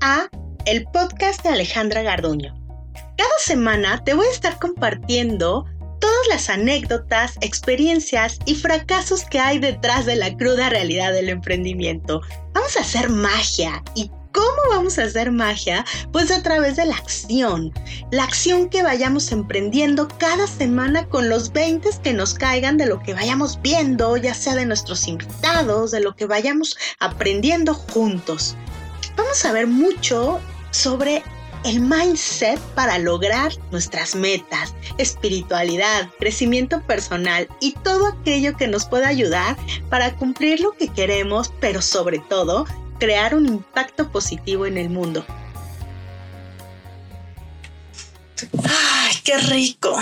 A el podcast de Alejandra Garduño. Cada semana te voy a estar compartiendo todas las anécdotas, experiencias y fracasos que hay detrás de la cruda realidad del emprendimiento. Vamos a hacer magia y ¿Cómo vamos a hacer magia? Pues a través de la acción. La acción que vayamos emprendiendo cada semana con los 20 que nos caigan de lo que vayamos viendo, ya sea de nuestros invitados, de lo que vayamos aprendiendo juntos. Vamos a ver mucho sobre el mindset para lograr nuestras metas, espiritualidad, crecimiento personal y todo aquello que nos pueda ayudar para cumplir lo que queremos, pero sobre todo crear un impacto positivo en el mundo. ¡Ay, qué rico!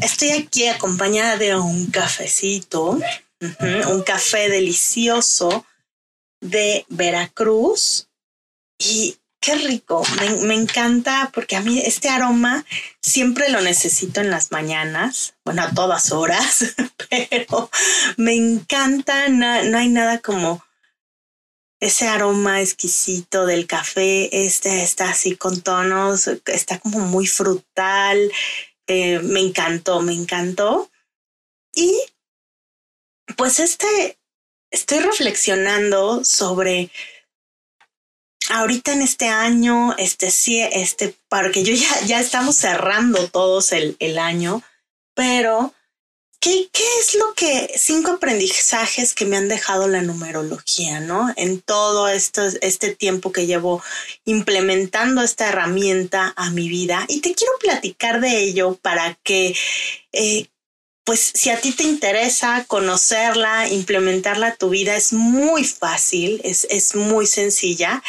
Estoy aquí acompañada de un cafecito, un café delicioso de Veracruz. Y qué rico, me, encanta porque a mí este aroma siempre lo necesito en las mañanas, bueno, a todas horas, pero me encanta, no hay nada como ese aroma exquisito del café, este está así con tonos, está como muy frutal, eh, me encantó, me encantó. Y pues este, estoy reflexionando sobre ahorita en este año, este sí, este, porque yo ya, ya estamos cerrando todos el, el año, pero ¿Qué, es lo que, cinco aprendizajes que me han dejado la numerología, ¿no? En todo esto, este tiempo que llevo implementando esta herramienta a mi vida. Y te quiero platicar de ello para que, eh, pues, si a ti te interesa conocerla, implementarla a tu vida, es muy fácil, es, es muy sencilla.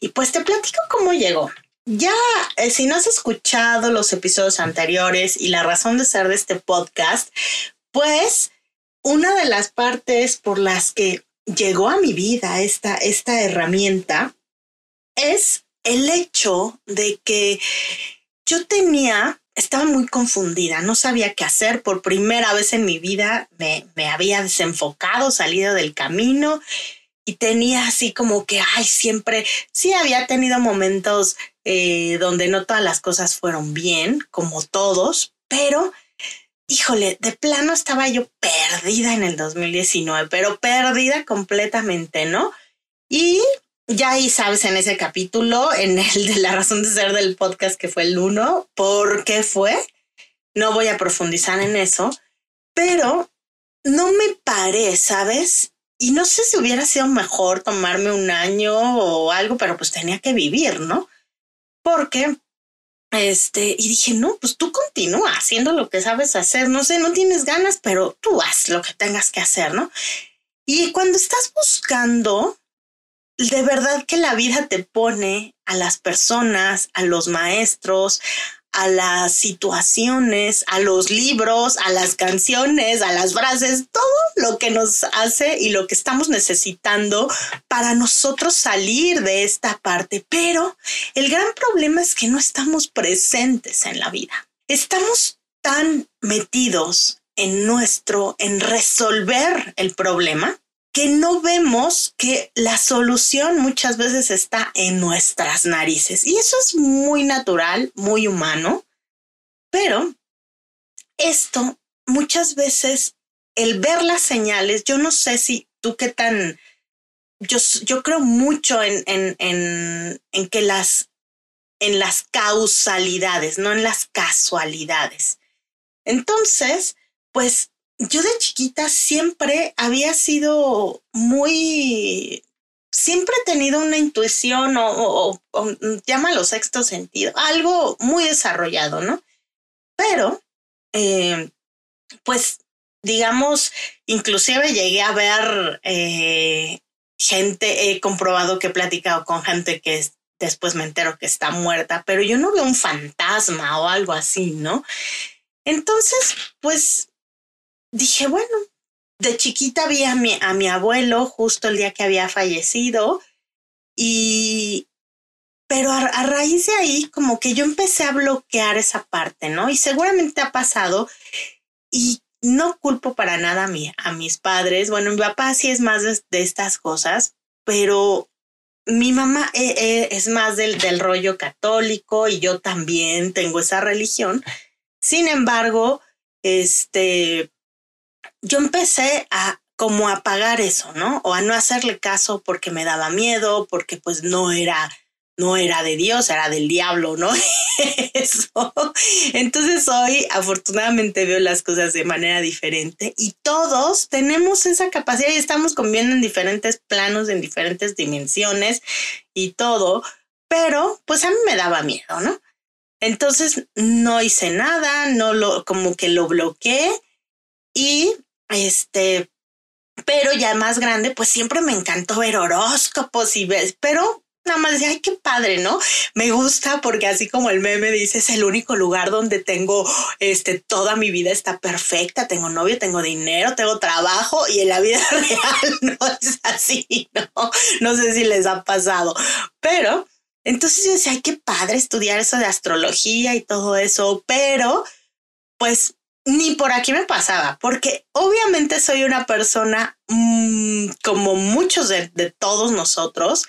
Y pues te platico cómo llegó. Ya, eh, si no has escuchado los episodios anteriores y la razón de ser de este podcast, pues una de las partes por las que llegó a mi vida esta, esta herramienta es el hecho de que yo tenía, estaba muy confundida, no sabía qué hacer. Por primera vez en mi vida me, me había desenfocado, salido del camino y tenía así como que, ay, siempre, sí había tenido momentos eh, donde no todas las cosas fueron bien, como todos, pero híjole, de plano estaba yo perdida en el 2019, pero perdida completamente, ¿no? Y ya ahí sabes en ese capítulo, en el de la razón de ser del podcast que fue el uno, por qué fue. No voy a profundizar en eso, pero no me paré, ¿sabes? Y no sé si hubiera sido mejor tomarme un año o algo, pero pues tenía que vivir, ¿no? Porque este, y dije, no, pues tú continúa haciendo lo que sabes hacer, no sé, no tienes ganas, pero tú haz lo que tengas que hacer, ¿no? Y cuando estás buscando, de verdad que la vida te pone a las personas, a los maestros, a las situaciones, a los libros, a las canciones, a las frases, todo lo que nos hace y lo que estamos necesitando para nosotros salir de esta parte. Pero el gran problema es que no estamos presentes en la vida. Estamos tan metidos en nuestro, en resolver el problema, que no vemos que la solución muchas veces está en nuestras narices. Y eso es muy natural, muy humano, pero esto muchas veces, el ver las señales, yo no sé si tú qué tan, yo, yo creo mucho en, en, en, en que las, en las causalidades, no en las casualidades. Entonces, pues yo de chiquita siempre había sido muy, siempre he tenido una intuición o, o, llámalo sexto sentido, algo muy desarrollado, ¿no? Pero, eh, pues, digamos, inclusive llegué a ver eh, gente, he comprobado que he platicado con gente que después me entero que está muerta, pero yo no veo un fantasma o algo así, ¿no? Entonces, pues dije, bueno, de chiquita vi a mi, a mi abuelo justo el día que había fallecido y, pero a, raíz de ahí como que yo empecé a bloquear esa parte, ¿no? Y seguramente ha pasado y no culpo para nada a, mí, a mis padres. Bueno, mi papá sí es más de, estas cosas, pero mi mamá eh, eh, es más del, del rollo católico y yo también tengo esa religión. Sin embargo, este, yo empecé a como a pagar eso, ¿no? O a no hacerle caso porque me daba miedo, porque pues no era no era de Dios, era del diablo, ¿no? Eso. Entonces hoy afortunadamente veo las cosas de manera diferente y todos tenemos esa capacidad y estamos conviviendo en diferentes planos, en diferentes dimensiones y todo, pero pues a mí me daba miedo, ¿no? Entonces no hice nada, no lo, como que lo bloqueé y este, pero ya más grande, pues siempre me encantó ver horóscopos y ver, pero nada más decía, ay, qué padre, ¿no? Me gusta porque así como el meme dice, es el único lugar donde tengo, este, toda mi vida está perfecta, tengo novio, tengo dinero, tengo trabajo y en la vida real no es así, ¿no? No sé si les ha pasado, pero entonces yo decía, ay, qué padre estudiar eso de astrología y todo eso, pero pues ni por aquí me pasaba, porque obviamente soy una persona mmm, como muchos de, de todos nosotros,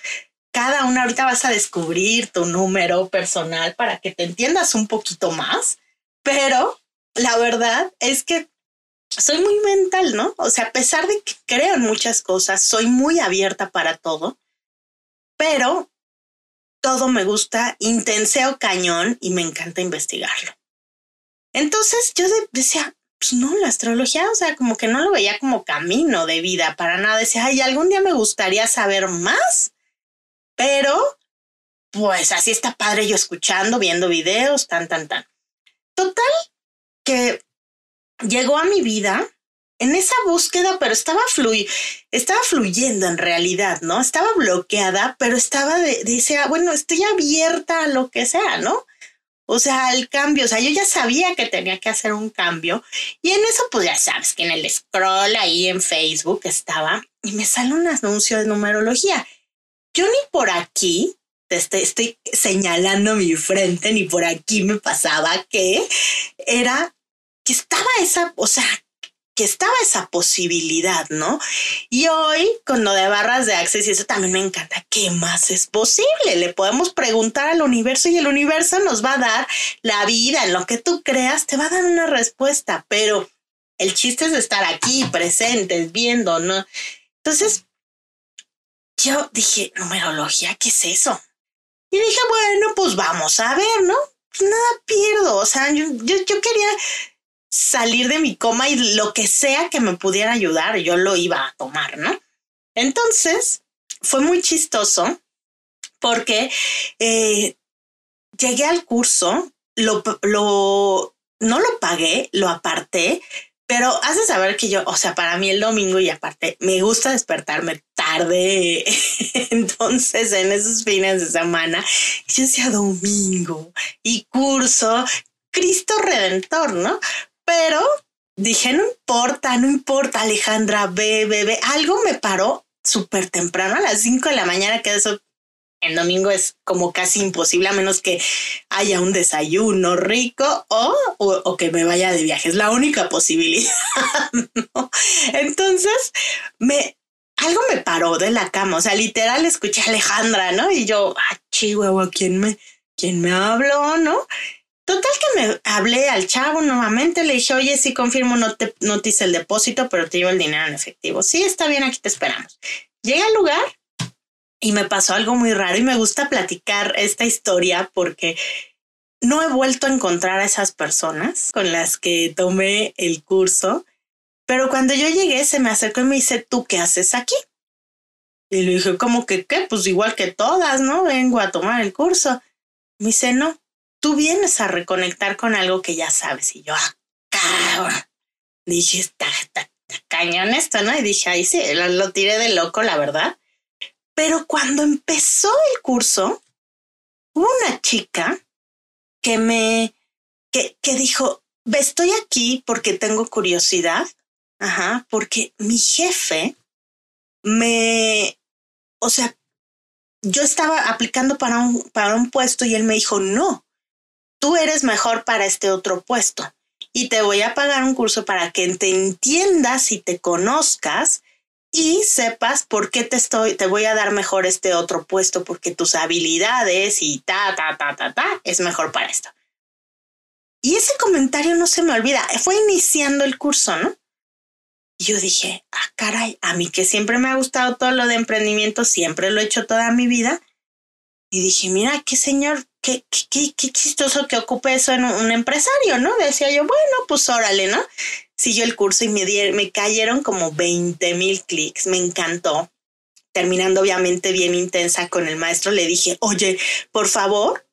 cada una ahorita vas a descubrir tu número personal para que te entiendas un poquito más, pero la verdad es que soy muy mental, ¿no? O sea, a pesar de que creo en muchas cosas, soy muy abierta para todo, pero todo me gusta, intenseo cañón y me encanta investigarlo. Entonces yo decía, pues no, la astrología, o sea, como que no lo veía como camino de vida para nada. Decía, ay, algún día me gustaría saber más pero, pues así está padre yo escuchando, viendo videos, tan, tan, tan. Total, que llegó a mi vida en esa búsqueda, pero estaba, estaba fluyendo en realidad, ¿no? Estaba bloqueada, pero estaba de, de bueno, estoy abierta a lo que sea, ¿no? O sea, al cambio, o sea, yo ya sabía que tenía que hacer un cambio y en eso, pues ya sabes que en el scroll ahí en Facebook estaba y me sale un anuncio de numerología. Yo ni por aquí te estoy, señalando mi frente, ni por aquí me pasaba que era que estaba esa, o sea, que estaba esa posibilidad, ¿no? Y hoy, con lo de barras de access, y eso también me encanta, ¿qué más es posible? Le podemos preguntar al universo y el universo nos va a dar la vida, en lo que tú creas, te va a dar una respuesta, pero el chiste es estar aquí, presentes, viendo, ¿no? Entonces, yo dije, numerología, ¿qué es eso? Y dije, bueno, pues vamos a ver, ¿no? Pues nada pierdo, o sea, yo, yo quería salir de mi coma y lo que sea que me pudiera ayudar, yo lo iba a tomar, ¿no? Entonces, fue muy chistoso porque eh, llegué al curso, lo, no lo pagué, lo aparté, pero hace saber que yo, o sea, para mí el domingo y aparte me gusta despertarme tarde. Entonces, en esos fines de semana, yo decía domingo y curso Cristo Redentor, ¿no? Pero dije, no importa, no importa, Alejandra, ve, ve, Algo me paró súper temprano a las 5 de la mañana, que eso el domingo es como casi imposible a menos que haya un desayuno rico o, o, que me vaya de viaje. Es la única posibilidad. Entonces, me, algo me paró de la cama. O sea, literal escuché a Alejandra, ¿no? Y yo, ah, chihuahua, ¿quién me, quién me habló, no? Total que me hablé al chavo nuevamente, le dije, oye, sí confirmo, no te, no te hice el depósito, pero te llevo el dinero en efectivo. Sí, está bien, aquí te esperamos. Llegué al lugar y me pasó algo muy raro y me gusta platicar esta historia porque no he vuelto a encontrar a esas personas con las que tomé el curso, pero cuando yo llegué se me acercó y me dice, ¿tú qué haces aquí? Y le dije, ¿cómo que qué? Pues igual que todas, ¿no? Vengo a tomar el curso. Me dice, no, tú vienes a reconectar con algo que ya sabes. Y yo, ah. Dije, está, está, cañón esto, ¿no? Y dije, ahí sí, lo tiré de loco, la verdad. Pero cuando empezó el curso, hubo una chica que me, que, que dijo, estoy aquí porque tengo curiosidad, ajá, porque mi jefe me, o sea, yo estaba aplicando para un, para un puesto y él me dijo, no, tú eres mejor para este otro puesto y te voy a pagar un curso para que te entiendas y te conozcas y sepas por qué te estoy, te voy a dar mejor este otro puesto, porque tus habilidades y ta, ta, ta, ta, ta, es mejor para esto. Y ese comentario no se me olvida. Fue iniciando el curso, ¿no? Y yo dije, ah, caray, a mí que siempre me ha gustado todo lo de emprendimiento, siempre lo he hecho toda mi vida. Y dije, mira, qué señor, qué, qué, qué chistoso que ocupe eso en un, empresario, ¿no? Decía yo, bueno, pues órale, ¿no? Siguió el curso y me, me cayeron como 20 mil clics, me encantó. Terminando obviamente bien intensa con el maestro, le dije, oye, por favor,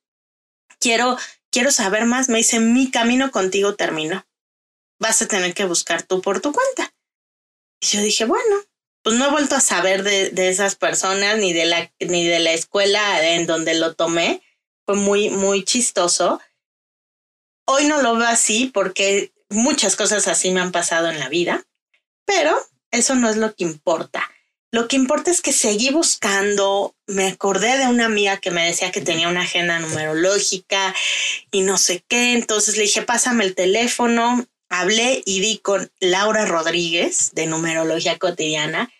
quiero quiero saber más, me dice, mi camino contigo terminó. Vas a tener que buscar tú por tu cuenta. Y yo dije, bueno, pues no he vuelto a saber de, esas personas ni de, la, ni de la escuela en donde lo tomé. Fue muy, muy chistoso. Hoy no lo veo así porque muchas cosas así me han pasado en la vida, pero eso no es lo que importa. Lo que importa es que seguí buscando, me acordé de una amiga que me decía que tenía una agenda numerológica y no sé qué, entonces le dije, pásame el teléfono, hablé y di con Laura Rodríguez de Numerología Cotidiana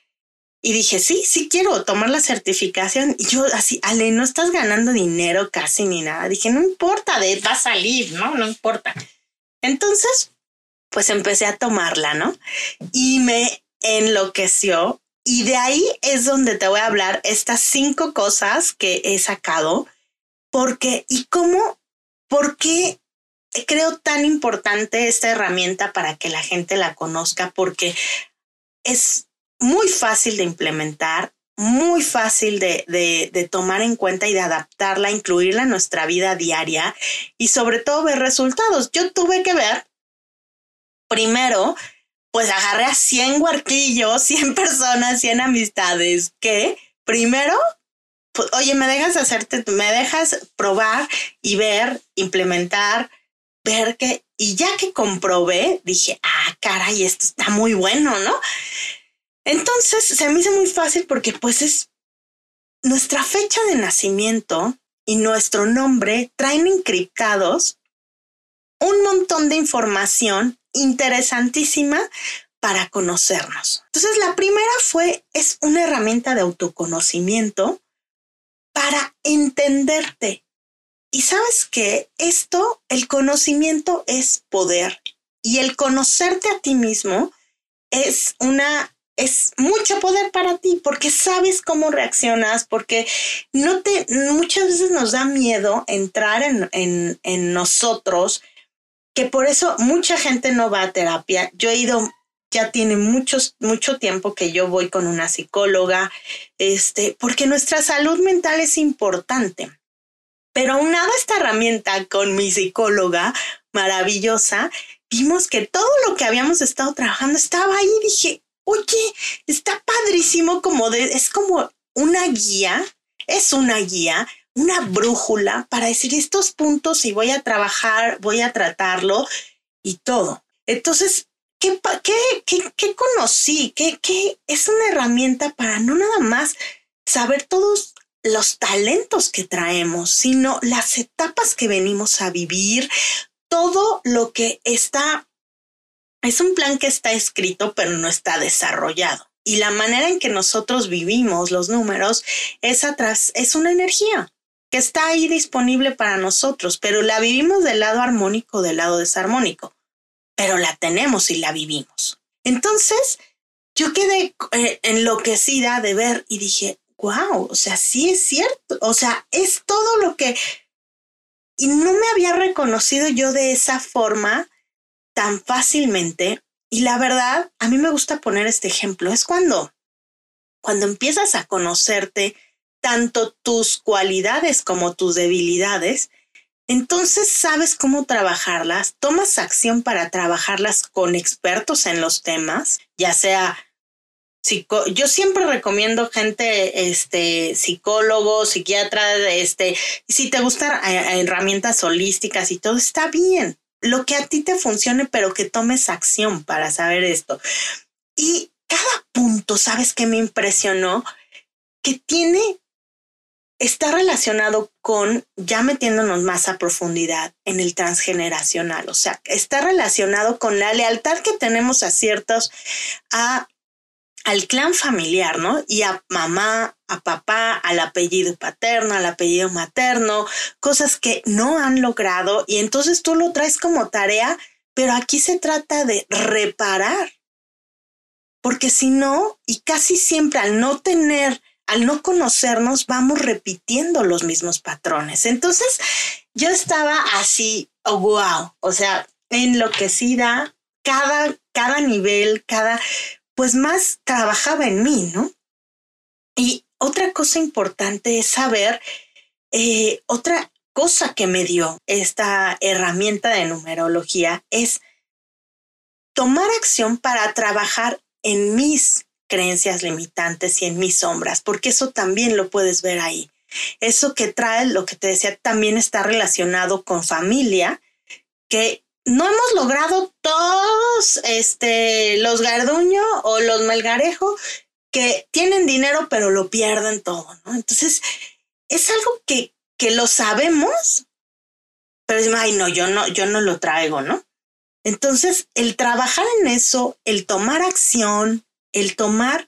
y dije, sí, sí quiero tomar la certificación. Y yo así, Ale, no estás ganando dinero casi ni nada. Dije, no importa, de, va a salir, ¿no? No importa. Entonces, pues empecé a tomarla, ¿no? Y me enloqueció y de ahí es donde te voy a hablar estas cinco cosas que he sacado, porque y cómo, por qué creo tan importante esta herramienta para que la gente la conozca, porque es muy fácil de implementar, muy fácil de, de, de, tomar en cuenta y de adaptarla, incluirla en nuestra vida diaria y sobre todo ver resultados. Yo tuve que ver primero pues agarré a 100 huarquillos, 100 personas, 100 amistades, que primero, pues, oye, me dejas hacerte, me dejas probar y ver, implementar, ver que, y ya que comprobé, dije, ah, caray, esto está muy bueno, ¿no? Entonces se me hizo muy fácil porque pues es nuestra fecha de nacimiento y nuestro nombre traen encriptados un montón de información interesantísima para conocernos. Entonces, la primera fue, es una herramienta de autoconocimiento para entenderte. Y sabes que esto, el conocimiento es poder y el conocerte a ti mismo es una es mucho poder para ti porque sabes cómo reaccionas, porque no te, muchas veces nos da miedo entrar en, en, en nosotros que por eso mucha gente no va a terapia. Yo he ido, ya tiene muchos, mucho tiempo que yo voy con una psicóloga, este, porque nuestra salud mental es importante. Pero aunada esta herramienta con mi psicóloga maravillosa, vimos que todo lo que habíamos estado trabajando estaba ahí. Dije, oye, está padrísimo como de, es como una guía, es una guía una brújula para decir estos puntos y voy a trabajar, voy a tratarlo y todo. Entonces, ¿qué, qué, qué, conocí? ¿Qué, ¿Qué es una herramienta para no nada más saber todos los talentos que traemos, sino las etapas que venimos a vivir, todo lo que está, es un plan que está escrito, pero no está desarrollado. Y la manera en que nosotros vivimos los números es atrás, es una energía que está ahí disponible para nosotros, pero la vivimos del lado armónico, del lado desarmónico, pero la tenemos y la vivimos. Entonces, yo quedé eh, enloquecida de ver y dije, wow, o sea, sí es cierto, o sea, es todo lo que... Y no me había reconocido yo de esa forma tan fácilmente. Y la verdad, a mí me gusta poner este ejemplo, es cuando, cuando empiezas a conocerte, tanto tus cualidades como tus debilidades, entonces sabes cómo trabajarlas, tomas acción para trabajarlas con expertos en los temas, ya sea yo siempre recomiendo gente, este, psicólogo, psiquiatra, este, si te gustan eh, herramientas holísticas y todo, está bien. Lo que a ti te funcione, pero que tomes acción para saber esto. Y cada punto, ¿sabes qué me impresionó? Que tiene está relacionado con, ya metiéndonos más a profundidad en el transgeneracional, o sea, está relacionado con la lealtad que tenemos a ciertos, a al clan familiar, ¿no? Y a mamá, a papá, al apellido paterno, al apellido materno, cosas que no han logrado y entonces tú lo traes como tarea, pero aquí se trata de reparar. Porque si no, y casi siempre al no tener, al no conocernos, vamos repitiendo los mismos patrones. Entonces, yo estaba así, wow, o sea, enloquecida, cada, cada nivel, cada, pues más trabajaba en mí, ¿no? Y otra cosa importante es saber, eh, otra cosa que me dio esta herramienta de numerología es tomar acción para trabajar en mis creencias limitantes y en mis sombras, porque eso también lo puedes ver ahí. Eso que trae, lo que te decía, también está relacionado con familia, que no hemos logrado todos este, los Garduño o los Melgarejo que tienen dinero pero lo pierden todo, ¿no? Entonces, es algo que, que lo sabemos, pero es, ay, no, yo no, yo no lo traigo, ¿no? Entonces, el trabajar en eso, el tomar acción, el tomar,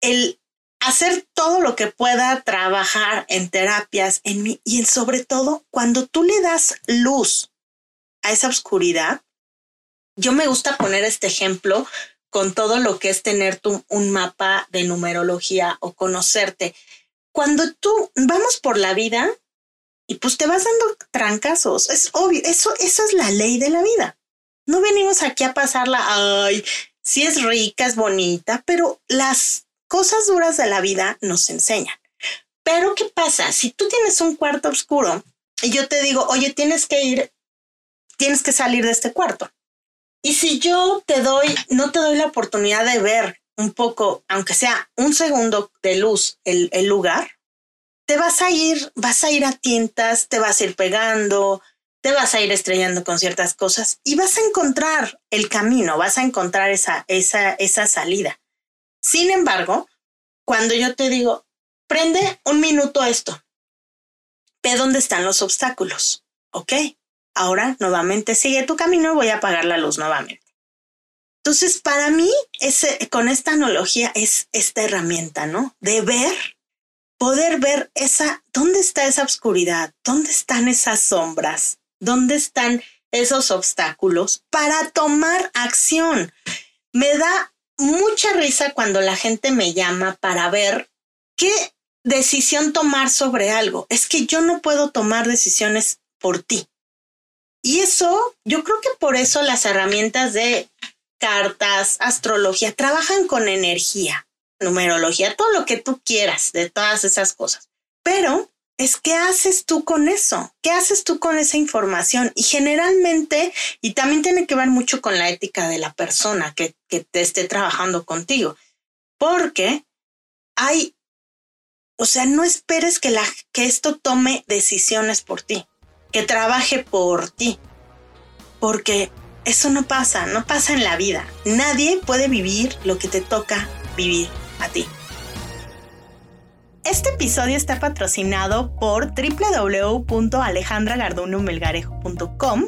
el hacer todo lo que pueda trabajar en terapias, en mí, y sobre todo cuando tú le das luz a esa oscuridad, yo me gusta poner este ejemplo con todo lo que es tener tu, un mapa de numerología o conocerte. Cuando tú vamos por la vida y pues te vas dando trancazos, es obvio, eso, eso es la ley de la vida. No venimos aquí a pasarla, ay, si es rica, es bonita, pero las cosas duras de la vida nos enseñan. Pero ¿qué pasa? Si tú tienes un cuarto oscuro y yo te digo, oye, tienes que ir tienes que salir de este cuarto. Y si yo te doy, no te doy la oportunidad de ver un poco, aunque sea un segundo de luz, el, el lugar, te vas a ir, vas a ir a tientas, te vas a ir pegando, te vas a ir estrellando con ciertas cosas y vas a encontrar el camino, vas a encontrar esa, esa, esa salida. Sin embargo, cuando yo te digo, prende un minuto esto, ve dónde están los obstáculos, ¿ok? Ahora nuevamente sigue tu camino, voy a apagar la luz nuevamente. Entonces, para mí, ese, con esta analogía es esta herramienta, ¿no? De ver, poder ver esa, ¿dónde está esa oscuridad? ¿Dónde están esas sombras? ¿Dónde están esos obstáculos para tomar acción? Me da mucha risa cuando la gente me llama para ver qué decisión tomar sobre algo. Es que yo no puedo tomar decisiones por ti. Y eso, yo creo que por eso las herramientas de cartas, astrología, trabajan con energía, numerología, todo lo que tú quieras de todas esas cosas. Pero es qué haces tú con eso, qué haces tú con esa información. Y generalmente, y también tiene que ver mucho con la ética de la persona que, que te esté trabajando contigo, porque hay, o sea, no esperes que, la, que esto tome decisiones por ti que trabaje por ti. Porque eso no pasa, no pasa en la vida. Nadie puede vivir lo que te toca vivir a ti. Este episodio está patrocinado por www.alejandragardunomelgarejo.com,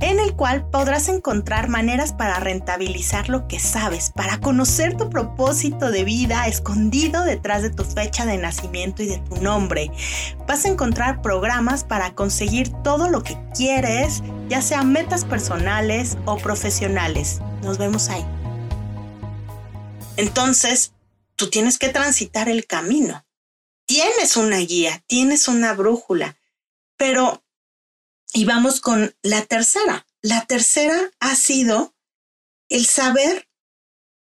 en el cual podrás encontrar maneras para rentabilizar lo que sabes, para conocer tu propósito de vida escondido detrás de tu fecha de nacimiento y de tu nombre. Vas a encontrar programas para conseguir todo lo que quieres, ya sea metas personales o profesionales. Nos vemos ahí. Entonces, tú tienes que transitar el camino tienes una guía, tienes una brújula, pero, y vamos con la tercera. La tercera ha sido el saber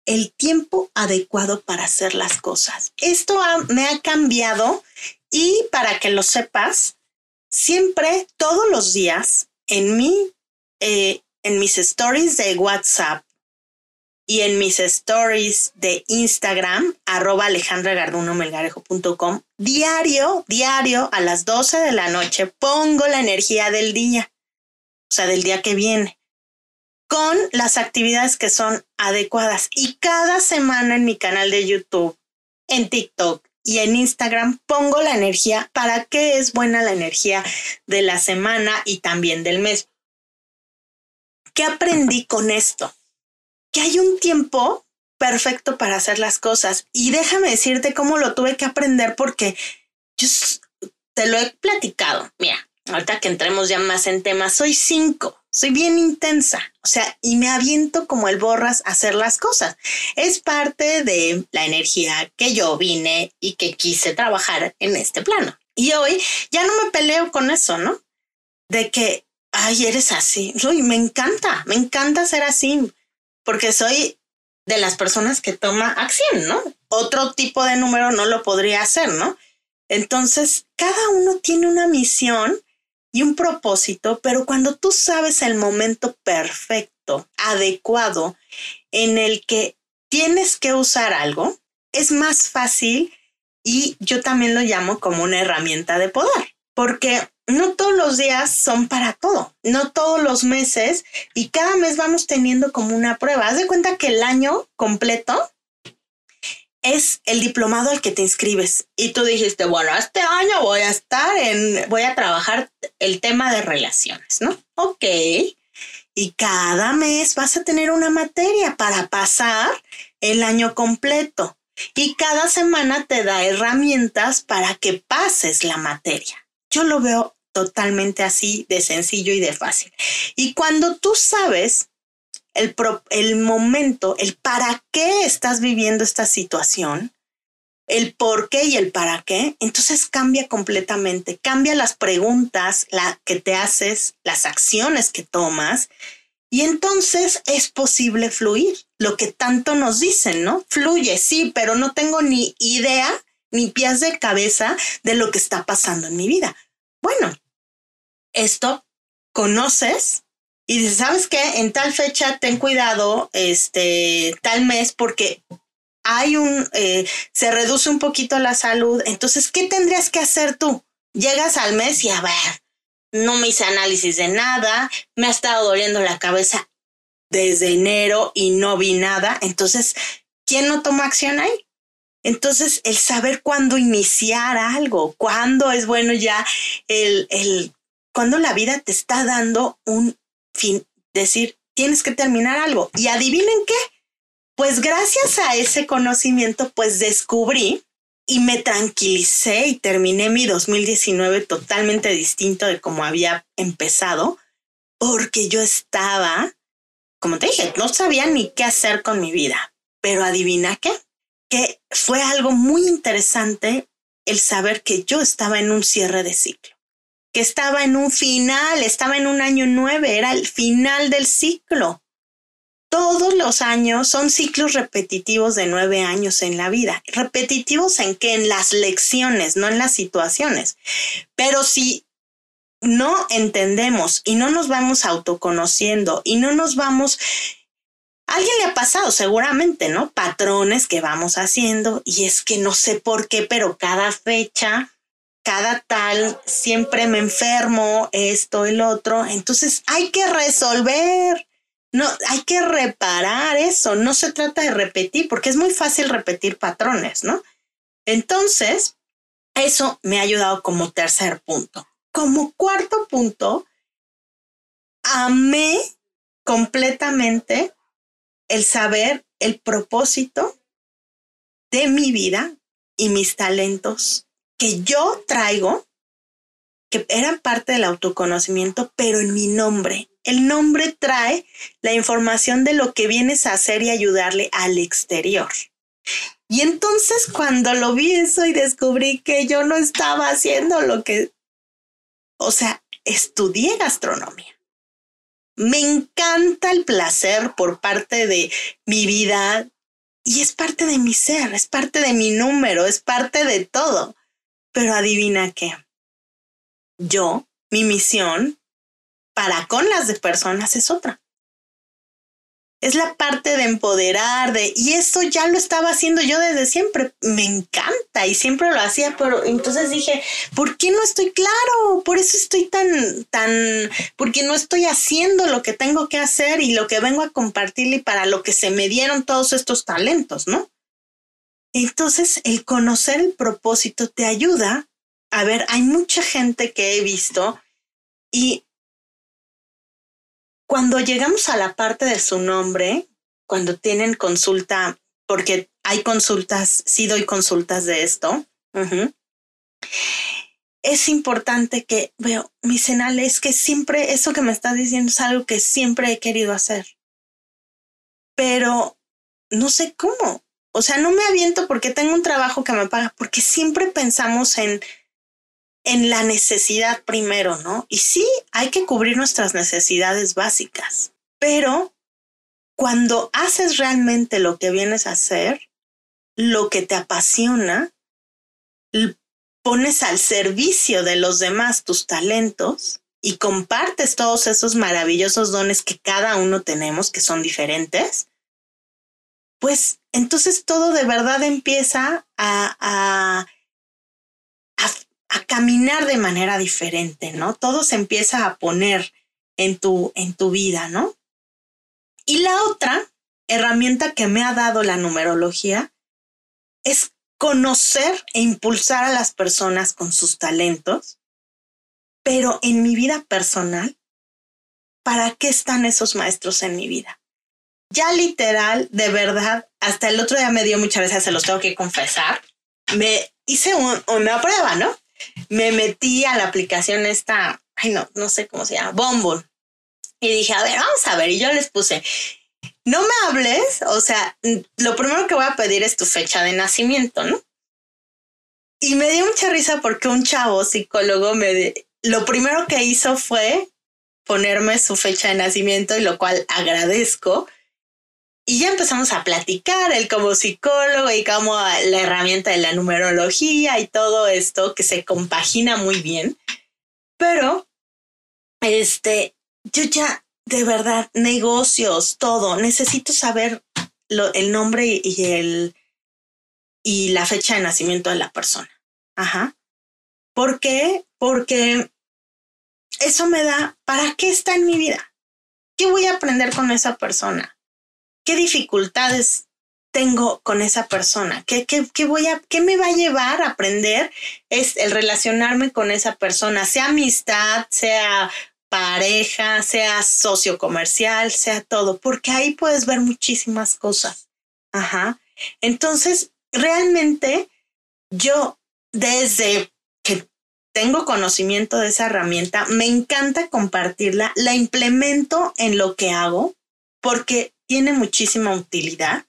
el tiempo adecuado para hacer las cosas. Esto me ha cambiado y para que lo sepas, siempre, todos los días, en mi, eh, en mis stories de WhatsApp y en mis stories de Instagram, arroba alejandragardunomelgarejo.com, diario, diario, a las 12 de la noche, pongo la energía del día, o sea, del día que viene, con las actividades que son adecuadas. Y cada semana en mi canal de YouTube, en TikTok y en Instagram pongo la energía para qué es buena la energía de la semana y también del mes. ¿Qué aprendí con esto? Que hay un tiempo perfecto para hacer las cosas. Y déjame decirte cómo lo tuve que aprender porque yo te lo he platicado. Mira, ahorita que entremos ya más en temas, soy cinco, soy bien intensa, o sea, y me aviento como el borras a hacer las cosas. Es parte de la energía que yo vine y que quise trabajar en este plano. Y hoy ya no me peleo con eso, ¿no? De que, ay, eres así. Uy, me encanta, me encanta ser así, porque soy de las personas que toma acción, ¿no? Otro tipo de número no lo podría hacer, ¿no? Entonces, cada uno tiene una misión y un propósito, pero cuando tú sabes el momento perfecto, adecuado, en el que tienes que usar algo, es más fácil y yo también lo llamo como una herramienta de poder, porque no todos los días son para todo, no todos los meses y cada mes vamos teniendo como una prueba. Haz de cuenta que el año completo es el diplomado al que te inscribes y tú dijiste, bueno, este año voy a estar en, voy a trabajar el tema de relaciones, ¿no? Ok. Y cada mes vas a tener una materia para pasar el año completo. Y cada semana te da herramientas para que pases la materia. Yo lo veo totalmente así de sencillo y de fácil. Y cuando tú sabes el, el momento, el para qué estás viviendo esta situación, el por qué y el para qué, entonces cambia completamente, cambia las preguntas la que te haces, las acciones que tomas, y entonces es posible fluir, lo que tanto nos dicen, ¿no? Fluye, sí, pero no tengo ni idea ni pies de cabeza de lo que está pasando en mi vida. Bueno, esto conoces y dices, ¿sabes qué? En tal fecha ten cuidado, este, tal mes, porque hay un, eh, se reduce un poquito la salud. Entonces, ¿qué tendrías que hacer tú? Llegas al mes y a ver, no me hice análisis de nada, me ha estado doliendo la cabeza desde enero y no vi nada. Entonces, ¿quién no toma acción ahí? Entonces, el saber cuándo iniciar algo, cuándo es bueno ya el, el, cuando la vida te está dando un fin, decir, tienes que terminar algo. Y adivinen qué, pues gracias a ese conocimiento, pues descubrí y me tranquilicé y terminé mi 2019 totalmente distinto de como había empezado, porque yo estaba, como te dije, no sabía ni qué hacer con mi vida, pero adivina qué, que fue algo muy interesante el saber que yo estaba en un cierre de ciclo, que estaba en un final, estaba en un año nueve, era el final del ciclo todos los años son ciclos repetitivos de nueve años en la vida. Repetitivos en que en las lecciones, no en las situaciones. Pero si no entendemos y no nos vamos autoconociendo y no nos vamos... alguien le ha pasado seguramente, ¿no? Patrones que vamos haciendo y es que no sé por qué, pero cada fecha, cada tal, siempre me enfermo, esto, el otro. Entonces hay que resolver no, hay que reparar eso, no se trata de repetir, porque es muy fácil repetir patrones, ¿no? Entonces, eso me ha ayudado como tercer punto. Como cuarto punto, amé completamente el saber el propósito de mi vida y mis talentos que yo traigo, que eran parte del autoconocimiento, pero en mi nombre, el nombre trae la información de lo que vienes a hacer y ayudarle al exterior. Y entonces cuando lo vi eso y descubrí que yo no estaba haciendo lo que, o sea, estudié gastronomía. Me encanta el placer por parte de mi vida y es parte de mi ser, es parte de mi número, es parte de todo. Pero adivina qué. Yo, mi misión para con las de personas es otra. Es la parte de empoderar, de, y eso ya lo estaba haciendo yo desde siempre. Me encanta y siempre lo hacía, pero entonces dije, ¿por qué no estoy claro? Por eso estoy tan, tan, porque no estoy haciendo lo que tengo que hacer y lo que vengo a compartirle para lo que se me dieron todos estos talentos, ¿no? Entonces, el conocer el propósito te ayuda a ver, hay mucha gente que he visto y cuando llegamos a la parte de su nombre, cuando tienen consulta porque hay consultas, sí doy consultas de esto. Es importante que veo, mi senal, es que siempre eso que me estás diciendo es algo que siempre he querido hacer. Pero no sé cómo. O sea, no me aviento porque tengo un trabajo que me paga, porque siempre pensamos en, en la necesidad primero, ¿no? Y sí, hay que cubrir nuestras necesidades básicas, pero cuando haces realmente lo que vienes a hacer, lo que te apasiona, pones al servicio de los demás tus talentos y compartes todos esos maravillosos dones que cada uno tenemos, que son diferentes, pues entonces todo de verdad empieza a, a, caminar de manera diferente, ¿no? Todo se empieza a poner en tu, en tu vida, ¿no? Y la otra herramienta que me ha dado la numerología es conocer e impulsar a las personas con sus talentos, pero en mi vida personal, ¿para qué están esos maestros en mi vida? Ya literal, de verdad, hasta el otro día me dio muchas veces, se los tengo que confesar, me hice una prueba, ¿no? Me metí a la aplicación esta, ay no, no sé cómo se llama, Bombon. Y dije, a ver, vamos a ver. Y yo les puse, no me hables, o sea, lo primero que voy a pedir es tu fecha de nacimiento, ¿no? Y me dio mucha risa porque un chavo psicólogo me, lo primero que hizo fue ponerme su fecha de nacimiento y lo cual agradezco. Y ya empezamos a platicar, él como psicólogo y como la herramienta de la numerología y todo esto que se compagina muy bien. Pero, este, yo ya de verdad, negocios, todo. Necesito saber el nombre y el y la fecha de nacimiento de la persona. Ajá. ¿Por qué? Porque eso me da, ¿para qué está en mi vida? ¿Qué voy a aprender con esa persona? ¿Qué dificultades tengo con esa persona? ¿Qué, qué, qué voy a, qué me va a llevar a aprender? Es el relacionarme con esa persona, sea amistad, sea pareja, sea socio comercial, sea todo, porque ahí puedes ver muchísimas cosas. Ajá. Entonces, realmente yo desde que tengo conocimiento de esa herramienta, me encanta compartirla, la implemento en lo que hago porque tiene muchísima utilidad.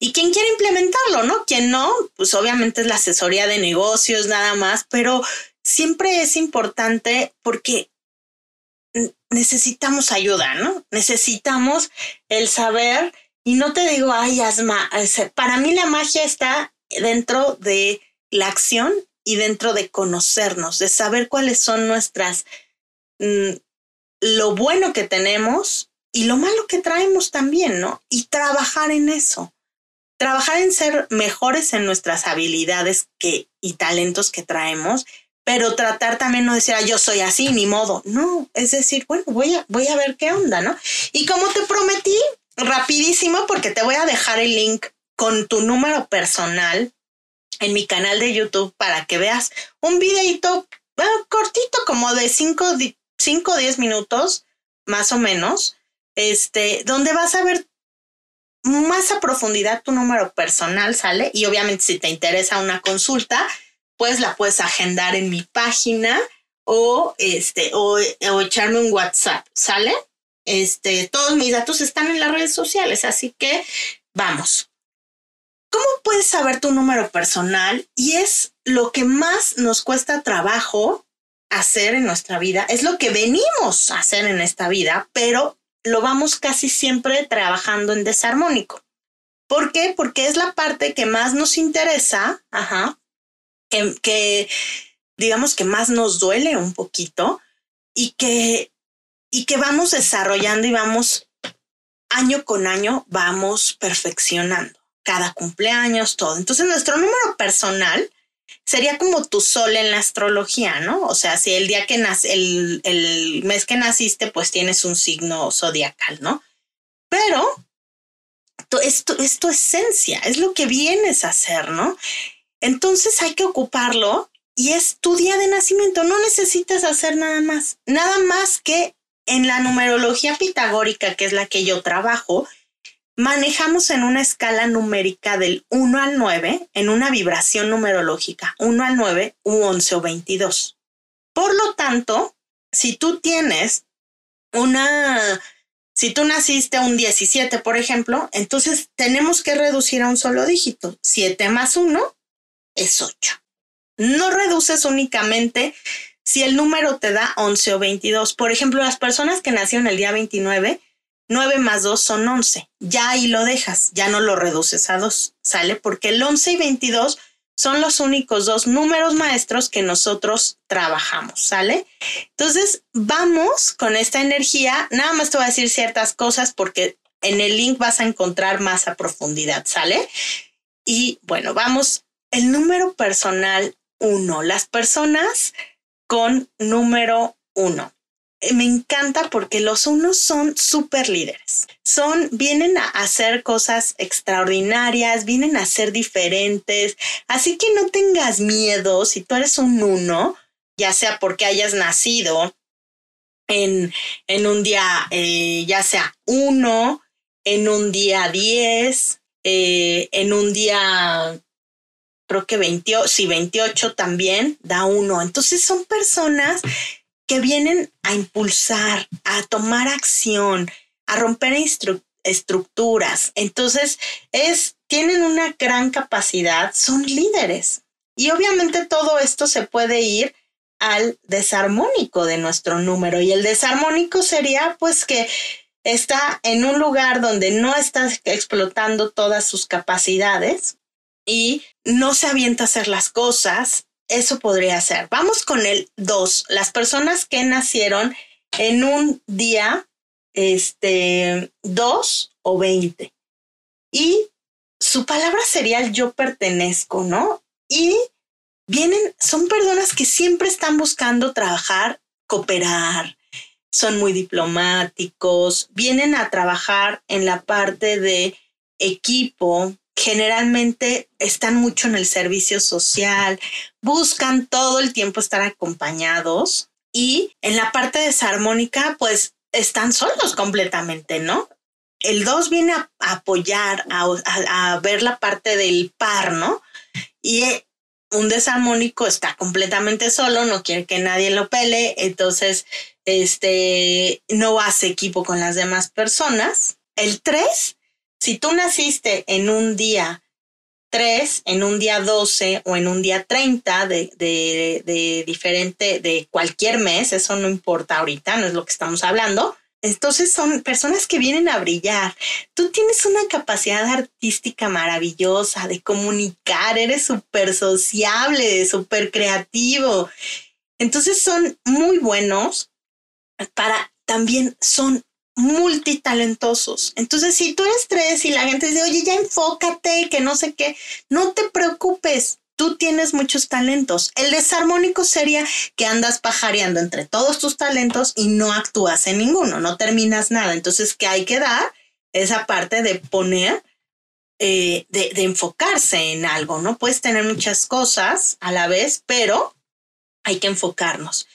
Y quien quiere implementarlo, ¿no? Quien no, pues obviamente es la asesoría de negocios nada más, pero siempre es importante porque necesitamos ayuda, ¿no? Necesitamos el saber, y no te digo, ay, asma, para mí la magia está dentro de la acción y dentro de conocernos, de saber cuáles son nuestras, mm, lo bueno que tenemos y lo malo que traemos también, ¿no? Y trabajar en eso. Trabajar en ser mejores en nuestras habilidades que, y talentos que traemos pero tratar también no decir, ah, yo soy así, ni modo. No, es decir, bueno, voy a, voy a ver qué onda, ¿no? Y como te prometí, rapidísimo, porque te voy a dejar el link con tu número personal en mi canal de YouTube para que veas un videito cortito, como de 5 o 10 minutos, más o menos, este, donde vas a ver más a profundidad tu número personal, ¿sale? Y obviamente si te interesa una consulta, pues la puedes agendar en mi página o este o, echarme un WhatsApp, ¿sale? Este, todos mis datos están en las redes sociales, así que vamos. ¿Cómo puedes saber tu número personal? Y es lo que más nos cuesta trabajo hacer en nuestra vida, es lo que venimos a hacer en esta vida, pero lo vamos casi siempre trabajando en desarmónico. ¿Por qué? Porque es la parte que más nos interesa, ajá, que, digamos que más nos duele un poquito y que, y que vamos desarrollando y vamos año con año, vamos perfeccionando cada cumpleaños, todo. Entonces nuestro número personal sería como tu sol en la astrología, ¿no? O sea, si el día que nace, el, el mes que naciste, pues tienes un signo zodiacal, ¿no? Pero esto es tu esencia, es lo que vienes a hacer, ¿no? Entonces hay que ocuparlo y es tu día de nacimiento. No necesitas hacer nada más, nada más que en la numerología pitagórica, que es la que yo trabajo, manejamos en una escala numérica del 1 al 9, en una vibración numerológica, 1 al 9, u 11 o 22. Por lo tanto, si tú tienes una, si tú naciste un 17, por ejemplo, entonces tenemos que reducir a un solo dígito. 7 más 1 es 8. No reduces únicamente si el número te da 11 o 22. Por ejemplo, las personas que nacieron el día 29, 9 más 2 son 11. Ya ahí lo dejas, ya no lo reduces a 2, ¿sale? Porque el 11 y 22 son los únicos dos números maestros que nosotros trabajamos, ¿sale? Entonces, vamos con esta energía. Nada más te voy a decir ciertas cosas porque en el link vas a encontrar más a profundidad, ¿sale? Y bueno, vamos. El número personal 1. Las personas con número 1 me encanta porque los unos son súper líderes. Son, vienen a hacer cosas extraordinarias, vienen a ser diferentes. Así que no tengas miedo si tú eres un uno, ya sea porque hayas nacido en, en un día, eh, ya sea uno, en un día diez, eh, en un día creo que 28, sí, 28 también da uno. Entonces son personas que vienen a impulsar, a tomar acción, a romper estructuras. Entonces, es, tienen una gran capacidad, son líderes. Y obviamente todo esto se puede ir al desarmónico de nuestro número. Y el desarmónico sería pues que está en un lugar donde no está explotando todas sus capacidades y no se avienta a hacer las cosas eso podría ser. Vamos con el 2. Las personas que nacieron en un día, este, 2 o 20. Y su palabra sería el yo pertenezco, ¿no? Y vienen, son personas que siempre están buscando trabajar, cooperar, son muy diplomáticos, vienen a trabajar en la parte de equipo, generalmente están mucho en el servicio social, buscan todo el tiempo estar acompañados y en la parte desarmónica pues están solos completamente, ¿no? El 2 viene a, apoyar, a, ver la parte del par, ¿no? Y eh, un desarmónico está completamente solo, no quiere que nadie lo pele, entonces este no hace equipo con las demás personas. El 3 si tú naciste en un día 3, en un día 12 o en un día 30 de, de, de diferente, de cualquier mes, eso no importa ahorita, no es lo que estamos hablando. Entonces son personas que vienen a brillar. Tú tienes una capacidad artística maravillosa de comunicar, eres súper sociable, súper creativo. Entonces son muy buenos para, también son multitalentosos. Entonces, si tú eres tres y la gente dice, oye, ya enfócate, que no sé qué, no te preocupes. Tú tienes muchos talentos. El desarmónico sería que andas pajareando entre todos tus talentos y no actúas en ninguno, no terminas nada. Entonces, ¿qué hay que dar? Esa parte de poner, eh, de, de enfocarse en algo, ¿no? Puedes tener muchas cosas a la vez, pero hay que enfocarnos.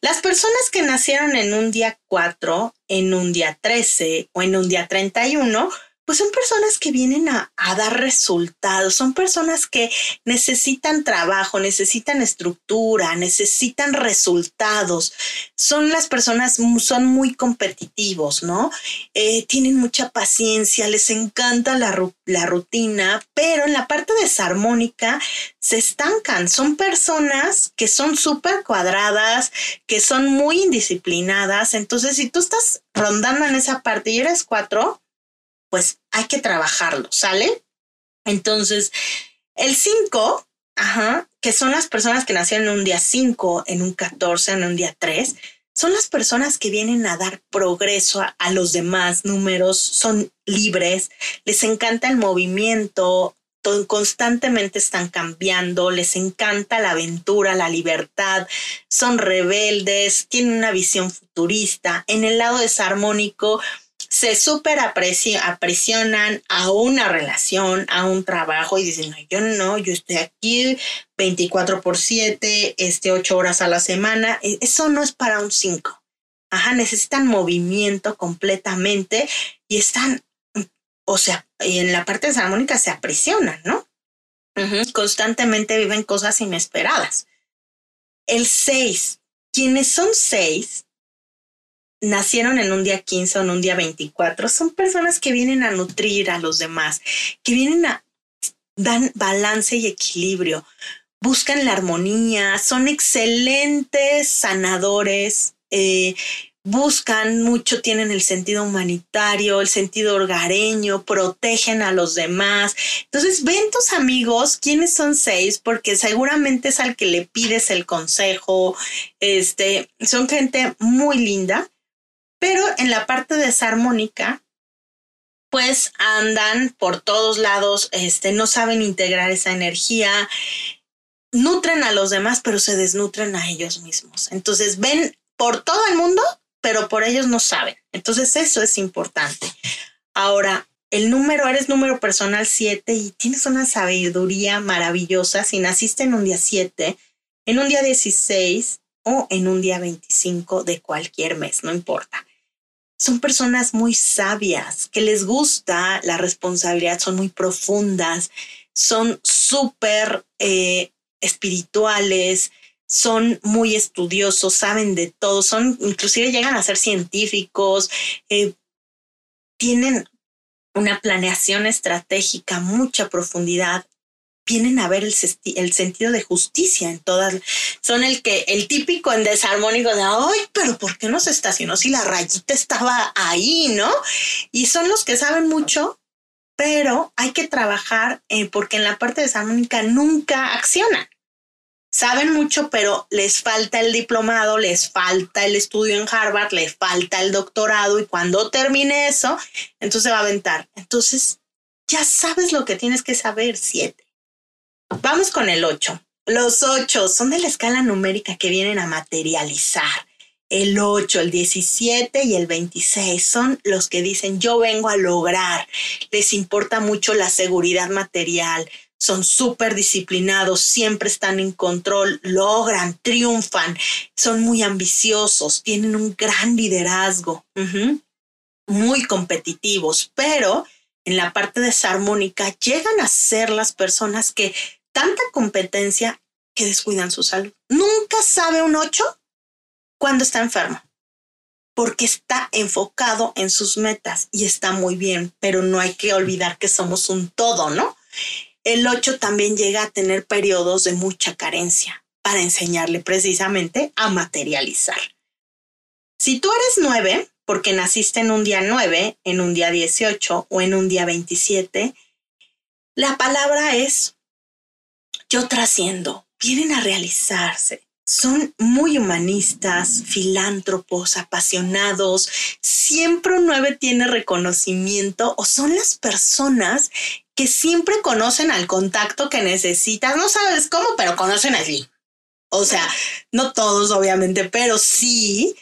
Las personas que nacieron en un día 4, en un día 13 o en un día 31 pues son personas que vienen a, dar resultados, son personas que necesitan trabajo, necesitan estructura, necesitan resultados, son las personas, son muy competitivos, ¿no? Eh, tienen mucha paciencia, les encanta la, la rutina, pero en la parte desarmónica se estancan, son personas que son súper cuadradas, que son muy indisciplinadas, entonces si tú estás rondando en esa parte y eres cuatro, pues hay que trabajarlo, ¿sale? Entonces, el 5, ajá, que son las personas que nacieron en un día 5, en un 14, en un día 3, son las personas que vienen a dar progreso a, a, los demás números, son libres, les encanta el movimiento, constantemente están cambiando, les encanta la aventura, la libertad, son rebeldes, tienen una visión futurista. En el lado desarmónico, se súper apresionan a una relación, a un trabajo y dicen, no, yo no, yo estoy aquí 24 por 7, este, 8 horas a la semana. E, eso no es para un 5. Ajá, necesitan movimiento completamente y están o sea, y en la parte desarmónica se aprisionan, ¿no? Constantemente viven cosas inesperadas. El 6, quienes son 6, nacieron en un día 15 o en un día 24, son personas que vienen a nutrir a los demás, que vienen a dar balance y equilibrio, buscan la armonía, son excelentes sanadores, eh, buscan mucho, tienen el sentido humanitario, el sentido hogareño, protegen a los demás. Entonces, ven tus amigos, quiénes son seis, porque seguramente es al que le pides el consejo. Este, son gente muy linda, pero en la parte desarmónica, pues andan por todos lados, este, no saben integrar esa energía, nutren a los demás, pero se desnutren a ellos mismos. Entonces ven por todo el mundo, pero por ellos no saben. Entonces eso es importante. Ahora, el número, eres número personal 7 y tienes una sabiduría maravillosa. Si naciste en un día 7, en un día 16 o en un día 25 de cualquier mes, no importa. Son personas muy sabias, que les gusta la responsabilidad, son muy profundas, son súper eh, espirituales, son muy estudiosos, saben de todo, son, inclusive llegan a ser científicos, eh, tienen una planeación estratégica, mucha profundidad, vienen a ver el, el, sentido de justicia en todas, son el que, el típico en desarmónico de, ay, pero ¿por qué no se estacionó si la rayita estaba ahí, no? Y son los que saben mucho, pero hay que trabajar eh, porque en la parte desarmónica nunca accionan saben mucho, pero les falta el diplomado, les falta el estudio en Harvard, les falta el doctorado y cuando termine eso, entonces va a aventar. Entonces, ya sabes lo que tienes que saber, siete. Vamos con el ocho. Los ocho son de la escala numérica que vienen a materializar. El 8, el 17 y el 26 son los que dicen yo vengo a lograr. Les importa mucho la seguridad material, son súper disciplinados, siempre están en control, logran, triunfan, son muy ambiciosos, tienen un gran liderazgo, muy competitivos, pero en la parte desarmónica llegan a ser las personas que tanta competencia que descuidan su salud. Nunca sabe un 8 cuando está enfermo, porque está enfocado en sus metas y está muy bien, pero no hay que olvidar que somos un todo, ¿no? El 8 también llega a tener periodos de mucha carencia para enseñarle precisamente a materializar. Si tú eres 9, porque naciste en un día 9, en un día 18 o en un día 27, la palabra es yo trasciendo, vienen a realizarse. Son muy humanistas, filántropos, apasionados. Siempre un 9 tiene reconocimiento o son las personas que siempre conocen al contacto que necesitas. No sabes cómo, pero conocen allí. O sea, no todos, obviamente, pero sí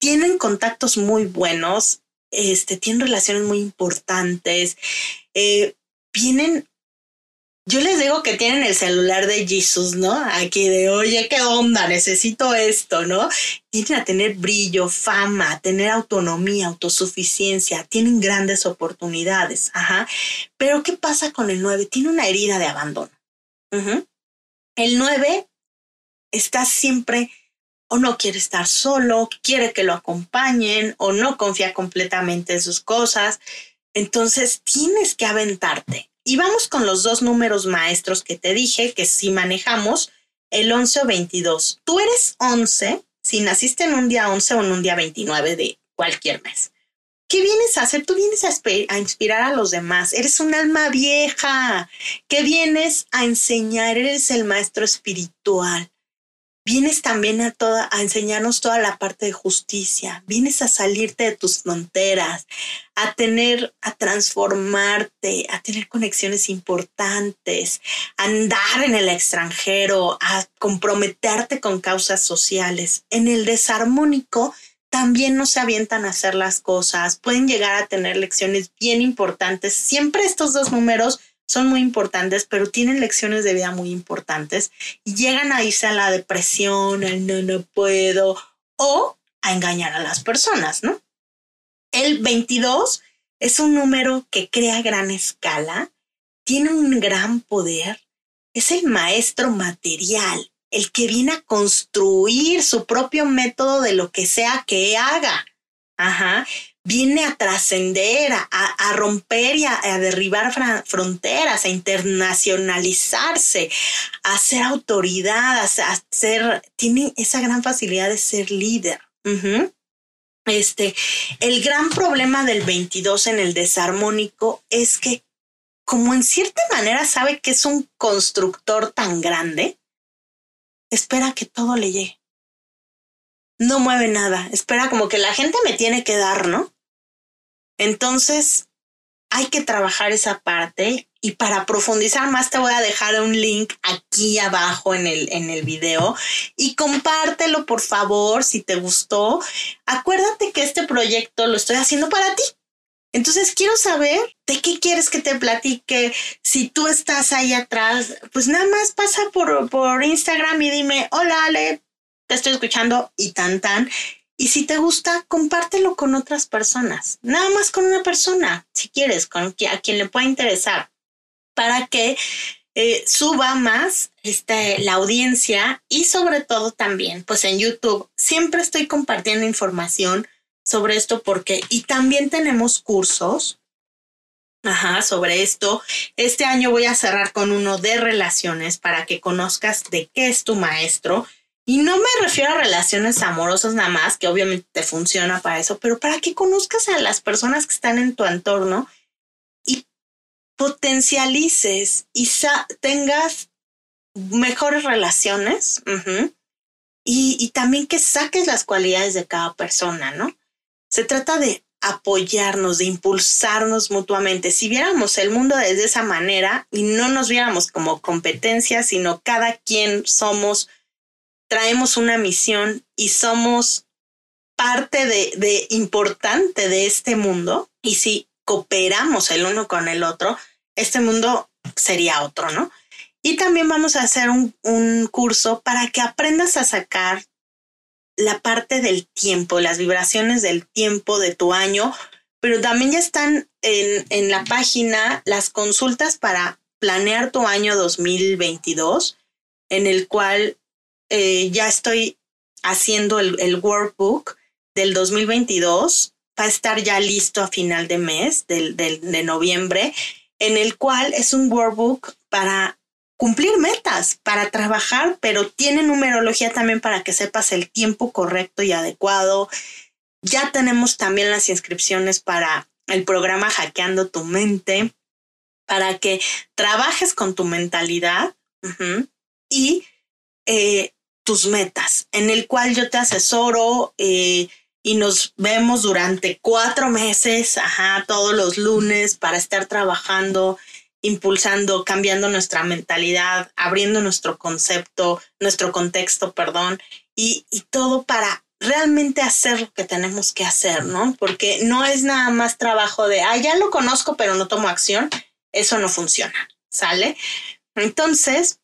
tienen contactos muy buenos, este, tienen relaciones muy importantes, eh, vienen yo les digo que tienen el celular de Jesus, ¿no? Aquí de, oye, ¿qué onda? Necesito esto, ¿no? Tienen a tener brillo, fama, tener autonomía, autosuficiencia, tienen grandes oportunidades, ajá. Pero ¿qué pasa con el 9? Tiene una herida de abandono. El 9 está siempre o no quiere estar solo, quiere que lo acompañen o no confía completamente en sus cosas. Entonces tienes que aventarte y vamos con los dos números maestros que te dije que sí manejamos, el 11 o 22. Tú eres 11 si naciste en un día 11 o en un día 29 de cualquier mes. ¿Qué vienes a hacer? Tú vienes a, a, inspirar a los demás. Eres un alma vieja. ¿Qué vienes a enseñar? Eres el maestro espiritual vienes también a, toda, a enseñarnos toda la parte de justicia, vienes a salirte de tus fronteras, a tener, a transformarte, a tener conexiones importantes, a andar en el extranjero, a comprometerte con causas sociales. En el desarmónico también no se avientan a hacer las cosas, pueden llegar a tener lecciones bien importantes. Siempre estos dos números son muy importantes, pero tienen lecciones de vida muy importantes y llegan a irse a la depresión, al no, no puedo, o a engañar a las personas, ¿no? El 22 Es un número que crea gran escala, tiene un gran poder, es el maestro material, el que viene a construir su propio método de lo que sea que haga. Ajá. Viene a trascender, a, romper y a, derribar fronteras, a internacionalizarse, a ser autoridad, a, ser, tiene esa gran facilidad de ser líder. Este, el gran problema del 22 en el desarmónico es que como en cierta manera sabe que es un constructor tan grande, espera que todo le llegue. No mueve nada, espera como que la gente me tiene que dar, ¿no? Entonces, hay que trabajar esa parte y para profundizar más te voy a dejar un link aquí abajo en el, en el video y compártelo por favor si te gustó. Acuérdate que este proyecto lo estoy haciendo para ti. Entonces quiero saber de qué quieres que te platique. Si tú estás ahí atrás, pues nada más pasa por, por Instagram y dime, hola Ale, te estoy escuchando y tan tan. Y si te gusta, compártelo con otras personas. Nada más con una persona, si quieres, con a quien le pueda interesar, para que eh, suba más este, la audiencia y sobre todo también, pues en YouTube siempre estoy compartiendo información sobre esto porque, y también tenemos cursos, ajá, sobre esto. Este año voy a cerrar con uno de relaciones para que conozcas de qué es tu maestro. Y no me refiero a relaciones amorosas nada más, que obviamente te funciona para eso, pero para que conozcas a las personas que están en tu entorno y potencialices y tengas mejores relaciones y, y, también que saques las cualidades de cada persona, ¿no? Se trata de apoyarnos, de impulsarnos mutuamente. Si viéramos el mundo desde esa manera y no nos viéramos como competencia, sino cada quien somos, traemos una misión y somos parte de, de importante de este mundo. Y si cooperamos el uno con el otro, este mundo sería otro, ¿no? Y también vamos a hacer un, un curso para que aprendas a sacar la parte del tiempo, las vibraciones del tiempo de tu año, pero también ya están en, en la página las consultas para planear tu año 2022, en el cual eh, ya estoy haciendo el, el, workbook del 2022. Va a estar ya listo a final de mes, del, del, de noviembre, en el cual es un workbook para cumplir metas, para trabajar, pero tiene numerología también para que sepas el tiempo correcto y adecuado. Ya tenemos también las inscripciones para el programa Hackeando tu mente, para que trabajes con tu mentalidad y eh, tus metas, en el cual yo te asesoro eh, y nos vemos durante cuatro meses, ajá, todos los lunes para estar trabajando impulsando, cambiando nuestra mentalidad, abriendo nuestro concepto, nuestro contexto, perdón, y, todo para realmente hacer lo que tenemos que hacer, ¿no? Porque no es nada más trabajo de, ah, ya lo conozco, pero no tomo acción. Eso no funciona, ¿sale? Entonces,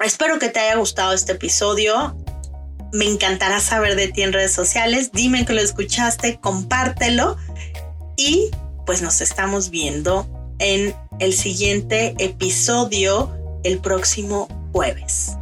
espero que te haya gustado este episodio. Me encantará saber de ti en redes sociales. Dime que lo escuchaste, compártelo y pues nos estamos viendo en el siguiente episodio el próximo jueves.